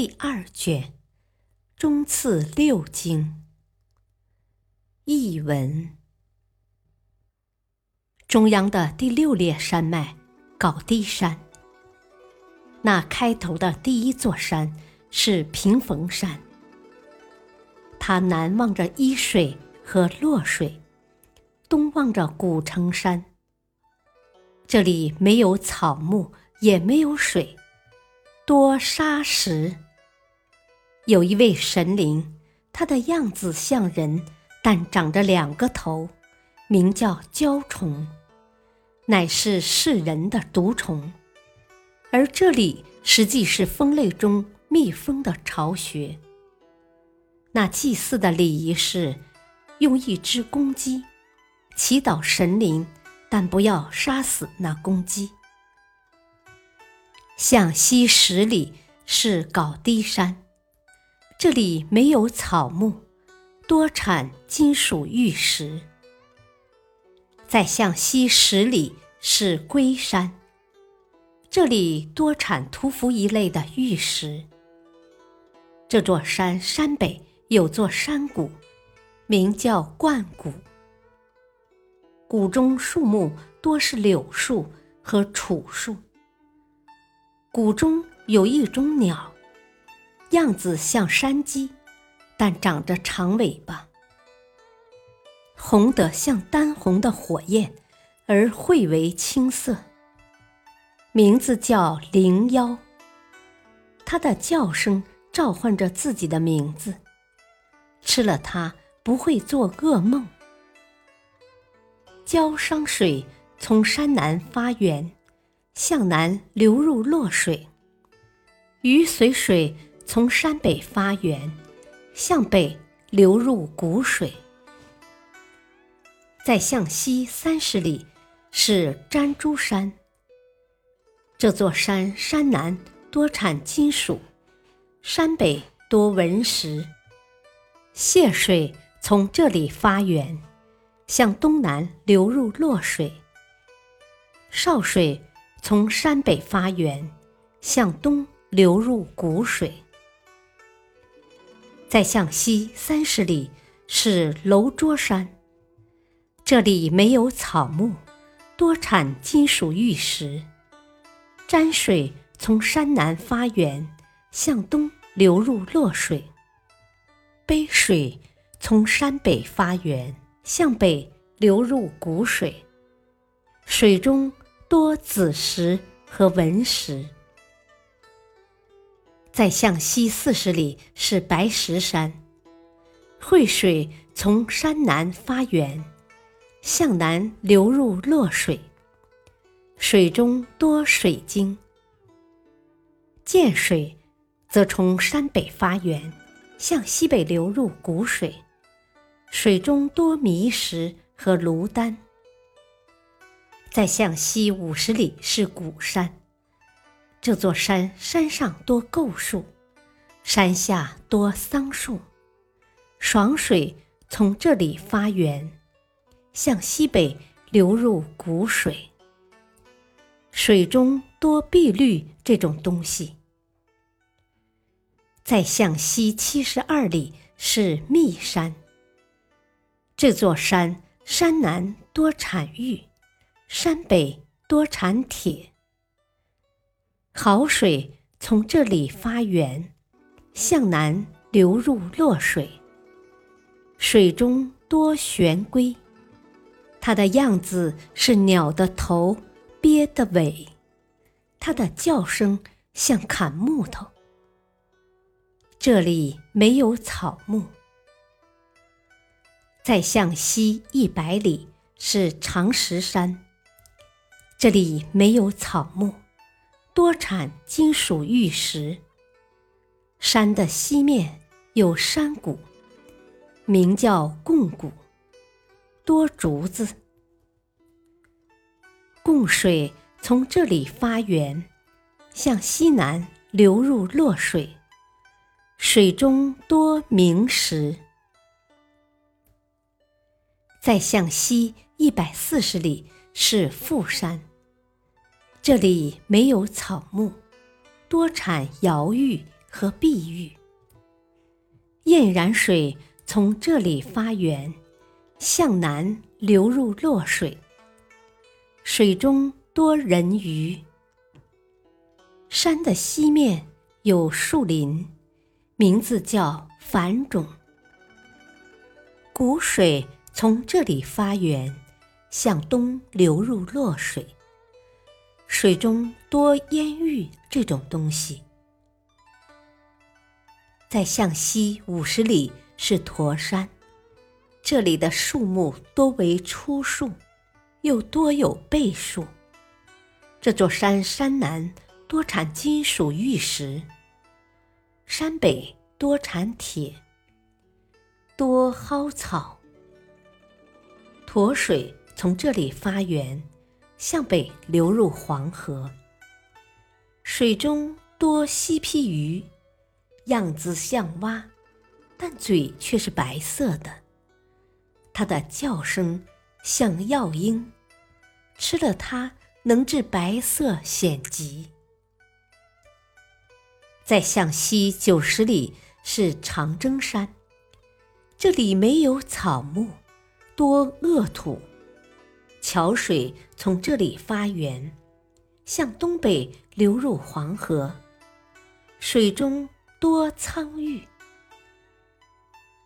第二卷，中次六经。译文：中央的第六列山脉高低山，那开头的第一座山是平逢山。它南望着伊水和洛水，东望着古城山。这里没有草木，也没有水，多沙石。有一位神灵，他的样子像人，但长着两个头，名叫蛟虫，乃是世人的毒虫。而这里实际是蜂类中蜜蜂的巢穴。那祭祀的礼仪是用一只公鸡祈祷神灵，但不要杀死那公鸡。向西十里是高低山。这里没有草木，多产金属玉石。再向西十里是龟山，这里多产屠夫一类的玉石。这座山山北有座山谷，名叫冠谷。谷中树木多是柳树和楚树。谷中有一种鸟。样子像山鸡，但长着长尾巴，红得像丹红的火焰，而喙为青色。名字叫灵妖，它的叫声召唤着自己的名字。吃了它不会做噩梦。焦商水从山南发源，向南流入洛水，鱼随水。从山北发源，向北流入谷水，再向西三十里是粘珠山。这座山山南多产金属，山北多文石。泄水从这里发源，向东南流入洛水。少水从山北发源，向东流入谷水。再向西三十里是楼桌山，这里没有草木，多产金属玉石。沾水从山南发源，向东流入洛水。杯水从山北发源，向北流入谷水，水中多紫石和文石。再向西四十里是白石山，汇水从山南发源，向南流入洛水，水中多水晶。涧水则从山北发源，向西北流入谷水，水中多迷石和芦丹。再向西五十里是古山。这座山山上多构树，山下多桑树。爽水从这里发源，向西北流入谷水。水中多碧绿这种东西。再向西七十二里是密山。这座山山南多产玉，山北多产铁。好水从这里发源，向南流入洛水。水中多玄龟，它的样子是鸟的头，鳖的尾，它的叫声像砍木头。这里没有草木。再向西一百里是长石山，这里没有草木。多产金属玉石。山的西面有山谷，名叫贡谷，多竹子。贡水从这里发源，向西南流入洛水，水中多明石。再向西一百四十里是富山，这里没有草木，多产瑶玉和碧玉。燕然水从这里发源，向南流入洛水，水中多人鱼。山的西面有树林，名字叫繁种。谷水。从这里发源，向东流入洛水，水中多烟玉这种东西。再向西五十里是驼山，这里的树木多为粗树，又多有倍树。这座山山南多产金属玉石，山北多产铁，多蒿草。沱水从这里发源，向北流入黄河。水中多犀皮鱼，样子像蛙，但嘴却是白色的。它的叫声像药鹰，吃了它能治白色癣疾。再向西九十里是长征山，这里没有草木。多恶土，桥水从这里发源，向东北流入黄河，水中多苍玉。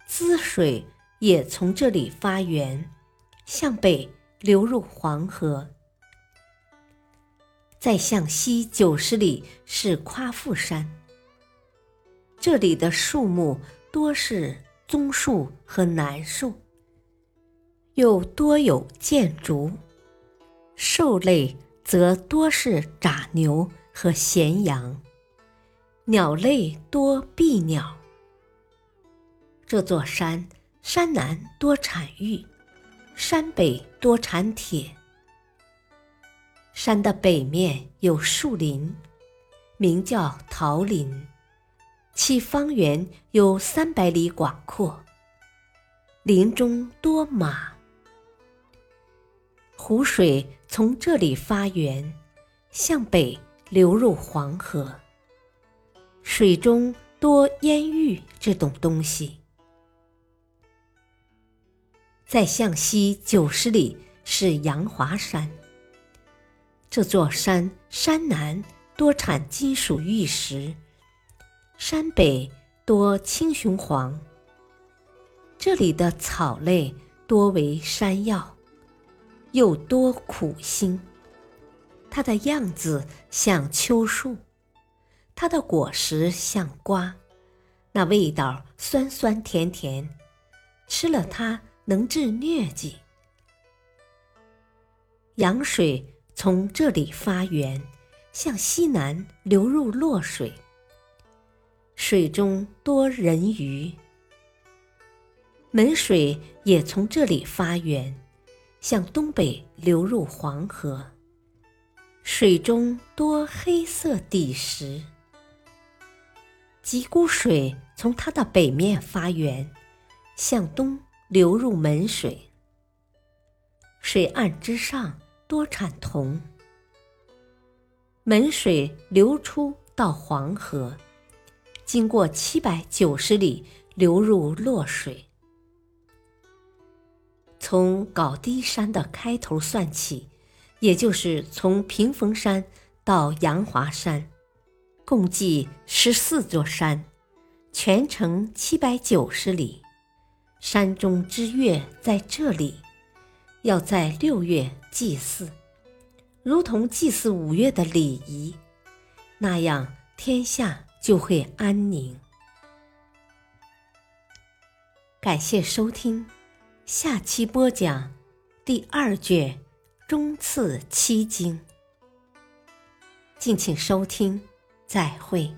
滋水也从这里发源，向北流入黄河。再向西九十里是夸父山，这里的树木多是棕树和楠树。又多有箭竹，兽类则多是杂牛和咸羊，鸟类多避鸟。这座山山南多产玉，山北多产铁。山的北面有树林，名叫桃林，其方圆有三百里广阔，林中多马。湖水从这里发源，向北流入黄河。水中多烟玉这种东西。再向西九十里是阳华山。这座山山南多产金属玉石，山北多青雄黄。这里的草类多为山药。又多苦心，它的样子像秋树，它的果实像瓜，那味道酸酸甜甜，吃了它能治疟疾。阳水从这里发源，向西南流入洛水，水中多人鱼。门水也从这里发源。向东北流入黄河，水中多黑色底石。吉谷水从它的北面发源，向东流入门水。水岸之上多产铜。门水流出到黄河，经过七百九十里，流入洛水。从搞低山的开头算起，也就是从屏风山到阳华山，共计十四座山，全程七百九十里。山中之月在这里，要在六月祭祀，如同祭祀五月的礼仪，那样天下就会安宁。感谢收听。下期播讲第二卷中次七经。敬请收听，再会。